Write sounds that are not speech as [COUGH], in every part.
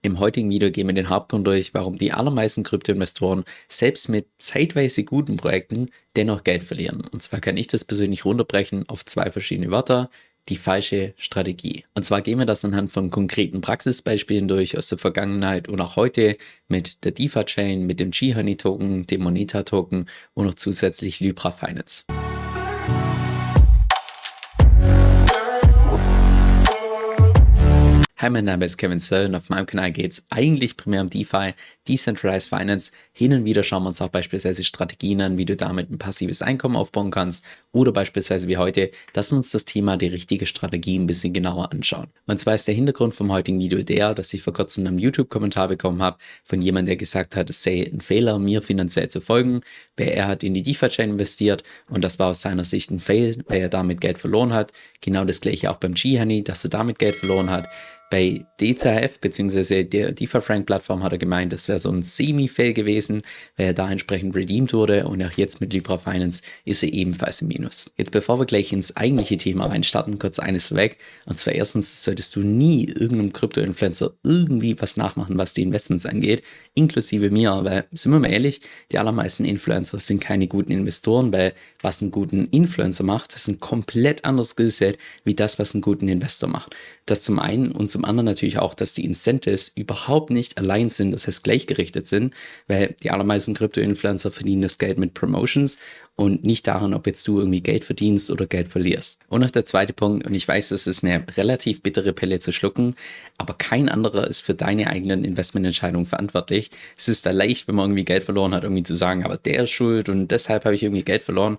Im heutigen Video gehen wir den Hauptgrund durch, warum die allermeisten Kryptoinvestoren selbst mit zeitweise guten Projekten dennoch Geld verlieren. Und zwar kann ich das persönlich runterbrechen auf zwei verschiedene Wörter. Die falsche Strategie. Und zwar gehen wir das anhand von konkreten Praxisbeispielen durch aus der Vergangenheit und auch heute mit der DeFi-Chain, mit dem G-Honey-Token, dem Moneta-Token und noch zusätzlich Libra Finance. Hi, mein Name ist Kevin Söll und auf meinem Kanal geht es eigentlich primär um DeFi, Decentralized Finance. Hin und wieder schauen wir uns auch beispielsweise Strategien an, wie du damit ein passives Einkommen aufbauen kannst oder beispielsweise wie heute, dass wir uns das Thema die richtige Strategie ein bisschen genauer anschauen. Und zwar ist der Hintergrund vom heutigen Video der, dass ich vor kurzem einen YouTube-Kommentar bekommen habe von jemandem, der gesagt hat, es sei ein Fehler, mir finanziell zu folgen, weil er hat in die DeFi-Chain investiert und das war aus seiner Sicht ein Fail, weil er damit Geld verloren hat. Genau das gleiche auch beim G-Honey, dass er damit Geld verloren hat. Bei DCF bzw. der DeFi-Frank-Plattform hat er gemeint, das wäre so ein Semi-Fail gewesen, weil er da entsprechend redeemed wurde und auch jetzt mit Libra Finance ist er ebenfalls im Minus. Jetzt bevor wir gleich ins eigentliche Thema reinstarten, kurz eines vorweg. Und zwar erstens solltest du nie irgendeinem Krypto-Influencer irgendwie was nachmachen, was die Investments angeht, inklusive mir, weil, sind wir mal ehrlich, die allermeisten Influencer sind keine guten Investoren, weil was einen guten Influencer macht, das ist ein komplett anderes Skillset wie das, was einen guten Investor macht. Das zum einen und zum anderen natürlich auch, dass die Incentives überhaupt nicht allein sind, das heißt gleichgerichtet sind, weil die allermeisten Krypto-Influencer verdienen das Geld mit Promotions und nicht daran, ob jetzt du irgendwie Geld verdienst oder Geld verlierst. Und noch der zweite Punkt, und ich weiß, das ist eine relativ bittere Pille zu schlucken, aber kein anderer ist für deine eigenen Investmententscheidungen verantwortlich. Es ist da leicht, wenn man irgendwie Geld verloren hat, irgendwie zu sagen, aber der ist schuld und deshalb habe ich irgendwie Geld verloren.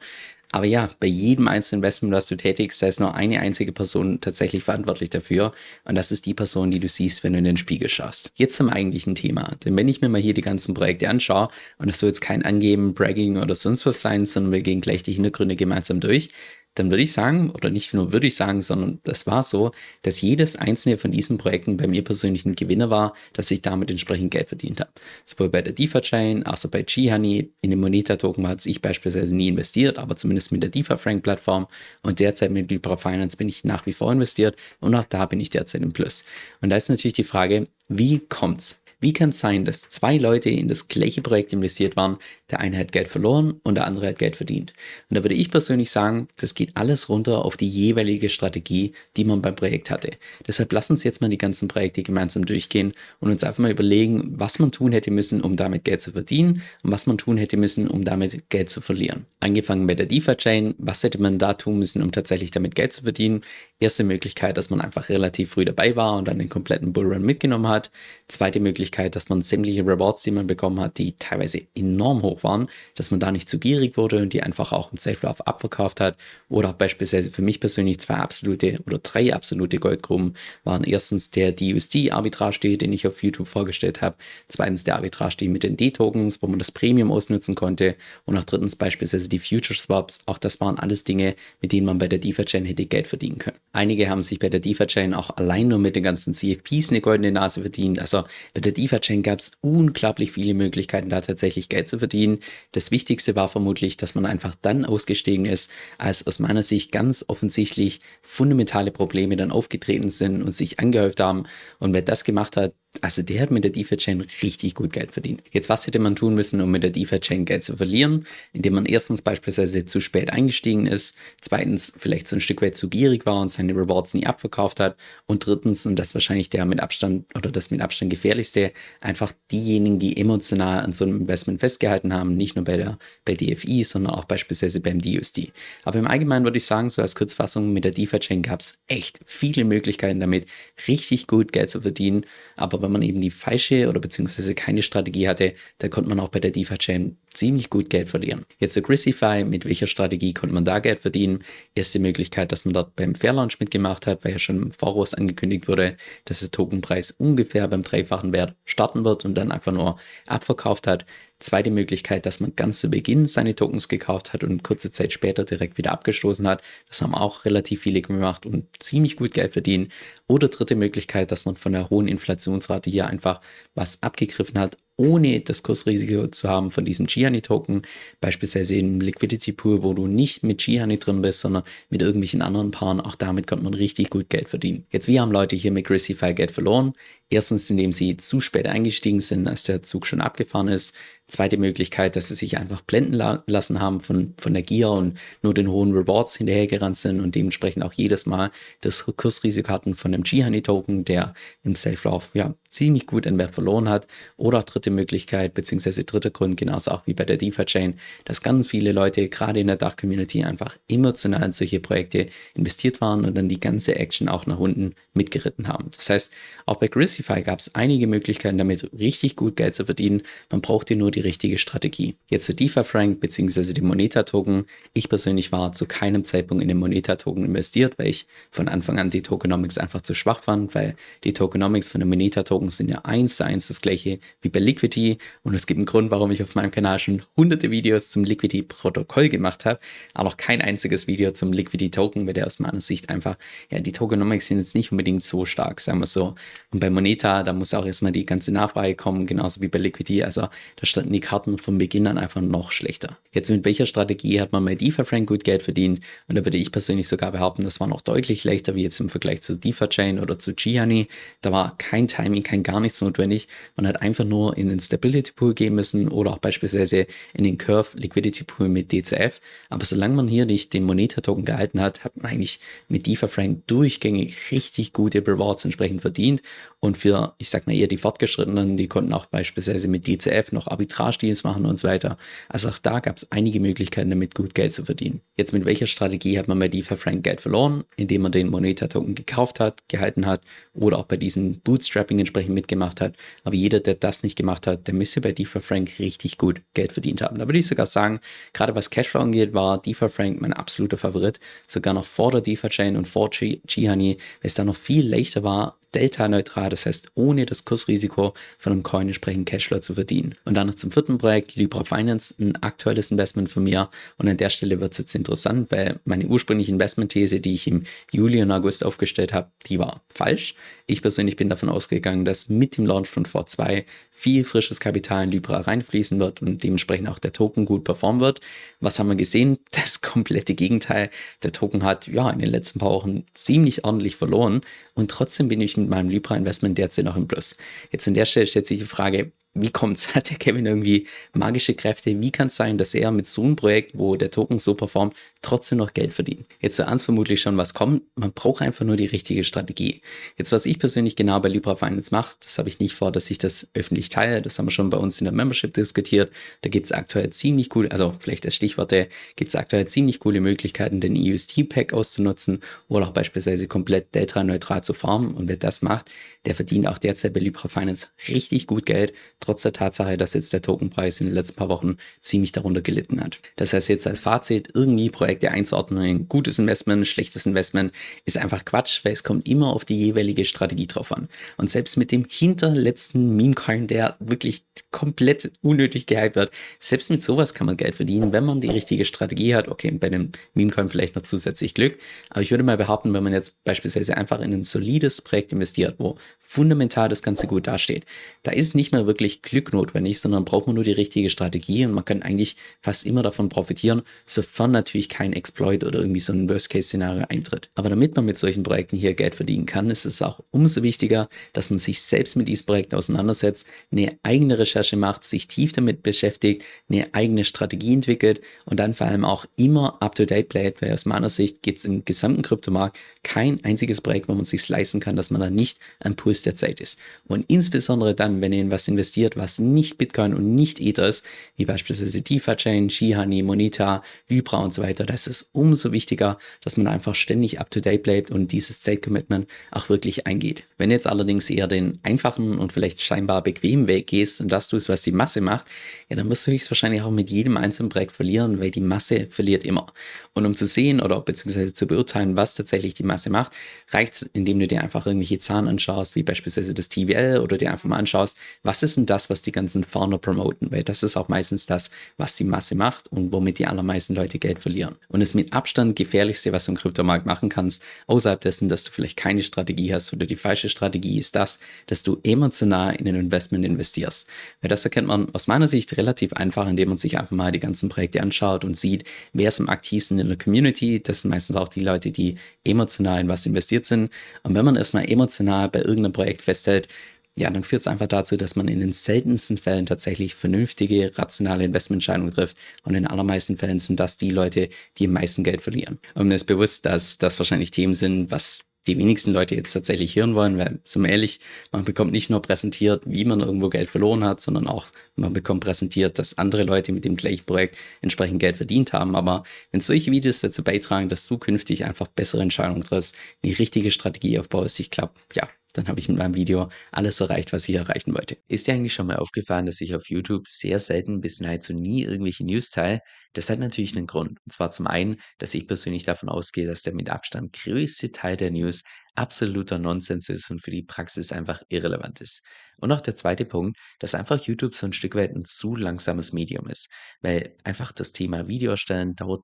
Aber ja, bei jedem einzelnen Investment, was du tätigst, da ist nur eine einzige Person tatsächlich verantwortlich dafür. Und das ist die Person, die du siehst, wenn du in den Spiegel schaust. Jetzt zum eigentlichen Thema. Denn wenn ich mir mal hier die ganzen Projekte anschaue, und es soll jetzt kein Angeben, Bragging oder sonst was sein, sondern wir gehen gleich die Hintergründe gemeinsam durch, dann würde ich sagen, oder nicht nur würde ich sagen, sondern das war so, dass jedes einzelne von diesen Projekten bei mir persönlich ein Gewinner war, dass ich damit entsprechend Geld verdient habe. Sowohl bei der DeFi-Chain, also bei G-Honey, in den Moneta-Token hat ich beispielsweise nie investiert, aber zumindest mit der DeFi-Frank-Plattform und derzeit mit Libra Finance bin ich nach wie vor investiert und auch da bin ich derzeit im Plus. Und da ist natürlich die Frage, wie kommt's? Wie kann es sein, dass zwei Leute in das gleiche Projekt investiert waren, der eine hat Geld verloren und der andere hat Geld verdient? Und da würde ich persönlich sagen, das geht alles runter auf die jeweilige Strategie, die man beim Projekt hatte. Deshalb lass uns jetzt mal die ganzen Projekte gemeinsam durchgehen und uns einfach mal überlegen, was man tun hätte müssen, um damit Geld zu verdienen und was man tun hätte müssen, um damit Geld zu verlieren. Angefangen bei der DeFi-Chain, was hätte man da tun müssen, um tatsächlich damit Geld zu verdienen? Erste Möglichkeit, dass man einfach relativ früh dabei war und dann den kompletten Bullrun mitgenommen hat. Zweite Möglichkeit, dass man sämtliche Rewards, die man bekommen hat, die teilweise enorm hoch waren, dass man da nicht zu gierig wurde und die einfach auch im Safe Love abverkauft hat. Oder auch beispielsweise für mich persönlich zwei absolute oder drei absolute Goldgruben waren erstens der DUSD Arbitrage, den ich auf YouTube vorgestellt habe. Zweitens der Arbitrage mit den D-Tokens, wo man das Premium ausnutzen konnte. Und auch drittens beispielsweise die Future Swaps. Auch das waren alles Dinge, mit denen man bei der DeFi-Chain hätte Geld verdienen können. Einige haben sich bei der DeFi-Chain auch allein nur mit den ganzen CFPs eine goldene Nase verdient. Also bei der DeFi-Chain gab es unglaublich viele Möglichkeiten, da tatsächlich Geld zu verdienen. Das Wichtigste war vermutlich, dass man einfach dann ausgestiegen ist, als aus meiner Sicht ganz offensichtlich fundamentale Probleme dann aufgetreten sind und sich angehäuft haben. Und wer das gemacht hat, also der hat mit der DeFi-Chain richtig gut Geld verdient. Jetzt, was hätte man tun müssen, um mit der DeFi-Chain Geld zu verlieren? Indem man erstens beispielsweise zu spät eingestiegen ist, zweitens vielleicht so ein Stück weit zu gierig war und seine Rewards nie abverkauft hat und drittens, und das wahrscheinlich der mit Abstand oder das mit Abstand gefährlichste, einfach diejenigen, die emotional an so einem Investment festgehalten haben, nicht nur bei der bei DFI, sondern auch beispielsweise beim DUSD. Aber im Allgemeinen würde ich sagen, so als Kurzfassung mit der DeFi-Chain gab es echt viele Möglichkeiten damit, richtig gut Geld zu verdienen, aber aber wenn man eben die falsche oder beziehungsweise keine Strategie hatte, da konnte man auch bei der DeFi-Chain ziemlich gut Geld verdienen. Jetzt der Grissify, mit welcher Strategie konnte man da Geld verdienen? Erste Möglichkeit, dass man dort beim Fair Launch mitgemacht hat, weil ja schon im Voraus angekündigt wurde, dass der Tokenpreis ungefähr beim dreifachen Wert starten wird und dann einfach nur abverkauft hat. Zweite Möglichkeit, dass man ganz zu Beginn seine Tokens gekauft hat und kurze Zeit später direkt wieder abgestoßen hat. Das haben auch relativ viele gemacht und ziemlich gut Geld verdient. Oder dritte Möglichkeit, dass man von der hohen Inflationsrate hier einfach was abgegriffen hat ohne das Kursrisiko zu haben von diesem Gihani-Token, beispielsweise im Liquidity Pool, wo du nicht mit Gihani drin bist, sondern mit irgendwelchen anderen Paaren. Auch damit konnte man richtig gut Geld verdienen. Jetzt, wie haben Leute hier mit Grisify Geld verloren? Erstens, indem sie zu spät eingestiegen sind, als der Zug schon abgefahren ist. Zweite Möglichkeit, dass sie sich einfach blenden la lassen haben von, von der Gier und nur den hohen Rewards hinterhergerannt sind und dementsprechend auch jedes Mal das Kursrisiko hatten von dem G-Honey-Token, der im Self-Lauf ja ziemlich gut in Wert verloren hat. Oder auch dritte Möglichkeit, beziehungsweise dritter Grund, genauso auch wie bei der DeFi-Chain, dass ganz viele Leute gerade in der Dach-Community einfach emotional in solche Projekte investiert waren und dann die ganze Action auch nach unten mitgeritten haben. Das heißt, auch bei Grisify gab es einige Möglichkeiten, damit richtig gut Geld zu verdienen. Man brauchte nur die richtige Strategie. Jetzt zu DeFi-Frank beziehungsweise dem Moneta-Token. Ich persönlich war zu keinem Zeitpunkt in den Moneta-Token investiert, weil ich von Anfang an die Tokenomics einfach zu schwach fand, weil die Tokenomics von dem Moneta-Token Token sind ja eins zu eins das gleiche wie bei Liquidity und es gibt einen Grund, warum ich auf meinem Kanal schon hunderte Videos zum Liquidity-Protokoll gemacht habe, aber noch kein einziges Video zum Liquidity-Token, weil der aus meiner Sicht einfach, ja, die Tokenomics sind jetzt nicht unbedingt so stark, sagen wir so. Und bei Moneta, da muss auch erstmal die ganze Nachfrage kommen, genauso wie bei Liquidity, also da standen die Karten von Beginn an einfach noch schlechter. Jetzt mit welcher Strategie hat man bei DeFi-Frank gut Geld verdient? Und da würde ich persönlich sogar behaupten, das war noch deutlich leichter wie jetzt im Vergleich zu DeFi-Chain oder zu Gianni. Da war kein Timing, kein gar nichts notwendig. Man hat einfach nur in den Stability Pool gehen müssen oder auch beispielsweise in den Curve Liquidity Pool mit DCF. Aber solange man hier nicht den Moneta Token gehalten hat, hat man eigentlich mit DeFi Frank durchgängig richtig gute Rewards entsprechend verdient. Und für, ich sag mal eher die Fortgeschrittenen, die konnten auch beispielsweise mit DCF noch Arbitrage-Deals machen und so weiter. Also auch da gab es einige Möglichkeiten, damit gut Geld zu verdienen. Jetzt mit welcher Strategie hat man bei DeFi Frank Geld verloren? Indem man den Moneta Token gekauft hat, gehalten hat oder auch bei diesen Bootstrapping entsprechend mitgemacht hat. Aber jeder, der das nicht gemacht hat, der müsste bei DeFi Frank richtig gut Geld verdient haben. Da würde ich sogar sagen, gerade was Cashflow angeht, war DeFi Frank mein absoluter Favorit. Sogar noch vor der DeFi Chain und vor G-Honey, weil es da noch viel leichter war, delta-neutral, das heißt ohne das Kursrisiko von einem Coin entsprechend Cashflow zu verdienen. Und dann noch zum vierten Projekt, Libra Finance, ein aktuelles Investment von mir. Und an der Stelle wird es jetzt interessant, weil meine ursprüngliche Investmentthese, die ich im Juli und August aufgestellt habe, die war falsch. Ich persönlich bin davon ausgegangen, dass mit dem Launch von V2 viel frisches Kapital in Libra reinfließen wird und dementsprechend auch der Token gut performen wird. Was haben wir gesehen? [LAUGHS] Das komplette Gegenteil. Der Token hat ja in den letzten paar Wochen ziemlich ordentlich verloren und trotzdem bin ich mit meinem Libra-Investment derzeit noch im Plus. Jetzt an der Stelle stellt sich die Frage, wie kommt's? [LAUGHS] Hat der Kevin irgendwie magische Kräfte? Wie kann es sein, dass er mit so einem Projekt, wo der Token so performt, trotzdem noch Geld verdient? Jetzt so ans vermutlich schon was kommt. Man braucht einfach nur die richtige Strategie. Jetzt, was ich persönlich genau bei Libra Finance mache, das habe ich nicht vor, dass ich das öffentlich teile. Das haben wir schon bei uns in der Membership diskutiert. Da gibt es aktuell ziemlich cool, also vielleicht als Stichworte, gibt es aktuell ziemlich coole Möglichkeiten, den EUST-Pack auszunutzen oder auch beispielsweise komplett delta-neutral zu farmen. Und wer das macht, der verdient auch derzeit bei Libra Finance richtig gut Geld trotz der Tatsache, dass jetzt der Tokenpreis in den letzten paar Wochen ziemlich darunter gelitten hat. Das heißt jetzt als Fazit, irgendwie Projekte einzuordnen, ein gutes Investment, schlechtes Investment, ist einfach Quatsch, weil es kommt immer auf die jeweilige Strategie drauf an. Und selbst mit dem hinterletzten Meme-Coin, der wirklich komplett unnötig gehypt wird, selbst mit sowas kann man Geld verdienen, wenn man die richtige Strategie hat. Okay, bei dem Meme-Coin vielleicht noch zusätzlich Glück, aber ich würde mal behaupten, wenn man jetzt beispielsweise einfach in ein solides Projekt investiert, wo fundamental das Ganze gut dasteht, da ist nicht mehr wirklich wirklich Glück notwendig, sondern braucht man nur die richtige Strategie und man kann eigentlich fast immer davon profitieren, sofern natürlich kein Exploit oder irgendwie so ein Worst-Case-Szenario eintritt. Aber damit man mit solchen Projekten hier Geld verdienen kann, ist es auch umso wichtiger, dass man sich selbst mit diesen Projekten auseinandersetzt, eine eigene Recherche macht, sich tief damit beschäftigt, eine eigene Strategie entwickelt und dann vor allem auch immer up-to-date bleibt, weil aus meiner Sicht gibt es im gesamten Kryptomarkt kein einziges Projekt, wo man sich leisten kann, dass man da nicht am Puls der Zeit ist. Und insbesondere dann, wenn ihr in was investiert, investiert, was nicht Bitcoin und nicht Ether ist, wie beispielsweise DeFi-Chain, Shihani, Moneta, Libra und so weiter, da ist umso wichtiger, dass man einfach ständig up-to-date bleibt und dieses Zeit-Commitment auch wirklich eingeht. Wenn jetzt allerdings eher den einfachen und vielleicht scheinbar bequemen Weg gehst und das tust, was die Masse macht, ja, dann wirst du höchstwahrscheinlich auch mit jedem einzelnen Projekt verlieren, weil die Masse verliert immer. Und um zu sehen oder beziehungsweise zu beurteilen, was tatsächlich die Masse macht, reicht es, indem du dir einfach irgendwelche Zahlen anschaust, wie beispielsweise das TVL oder dir einfach mal anschaust, was ist denn das, was die ganzen Founder promoten, weil das ist auch meistens das, was die Masse macht und womit die allermeisten Leute Geld verlieren. Und das mit Abstand gefährlichste, was du im Kryptomarkt machen kannst, außerhalb dessen, dass du vielleicht keine Strategie hast oder die falsche Strategie, ist das, dass du emotional in ein Investment investierst. Weil das erkennt man aus meiner Sicht relativ einfach, indem man sich einfach mal die ganzen Projekte anschaut und sieht, wer ist am aktivsten in der Community. Das sind meistens auch die Leute, die emotional in was investiert sind. Und wenn man erstmal emotional bei irgendeinem Projekt festhält, ja, dann führt es einfach dazu, dass man in den seltensten Fällen tatsächlich vernünftige, rationale Investmententscheidungen trifft. Und in den allermeisten Fällen sind das die Leute, die am meisten Geld verlieren. Und mir ist bewusst, dass das wahrscheinlich Themen sind, was die wenigsten Leute jetzt tatsächlich hören wollen, weil, so mal ehrlich, man bekommt nicht nur präsentiert, wie man irgendwo Geld verloren hat, sondern auch, man bekommt präsentiert, dass andere Leute mit dem gleichen Projekt entsprechend Geld verdient haben. Aber wenn solche Videos dazu beitragen, dass du künftig einfach bessere Entscheidungen triffst, die richtige Strategie aufbaust, ich glaube, ja, dann habe ich mit meinem Video alles erreicht, was ich erreichen wollte. Ist dir eigentlich schon mal aufgefallen, dass ich auf YouTube sehr selten bis nahezu nie irgendwelche News teile? Das hat natürlich einen Grund. Und zwar zum einen, dass ich persönlich davon ausgehe, dass der mit Abstand größte Teil der News absoluter Nonsens ist und für die Praxis einfach irrelevant ist. Und auch der zweite Punkt, dass einfach YouTube so ein Stück weit ein zu langsames Medium ist, weil einfach das Thema Video erstellen dauert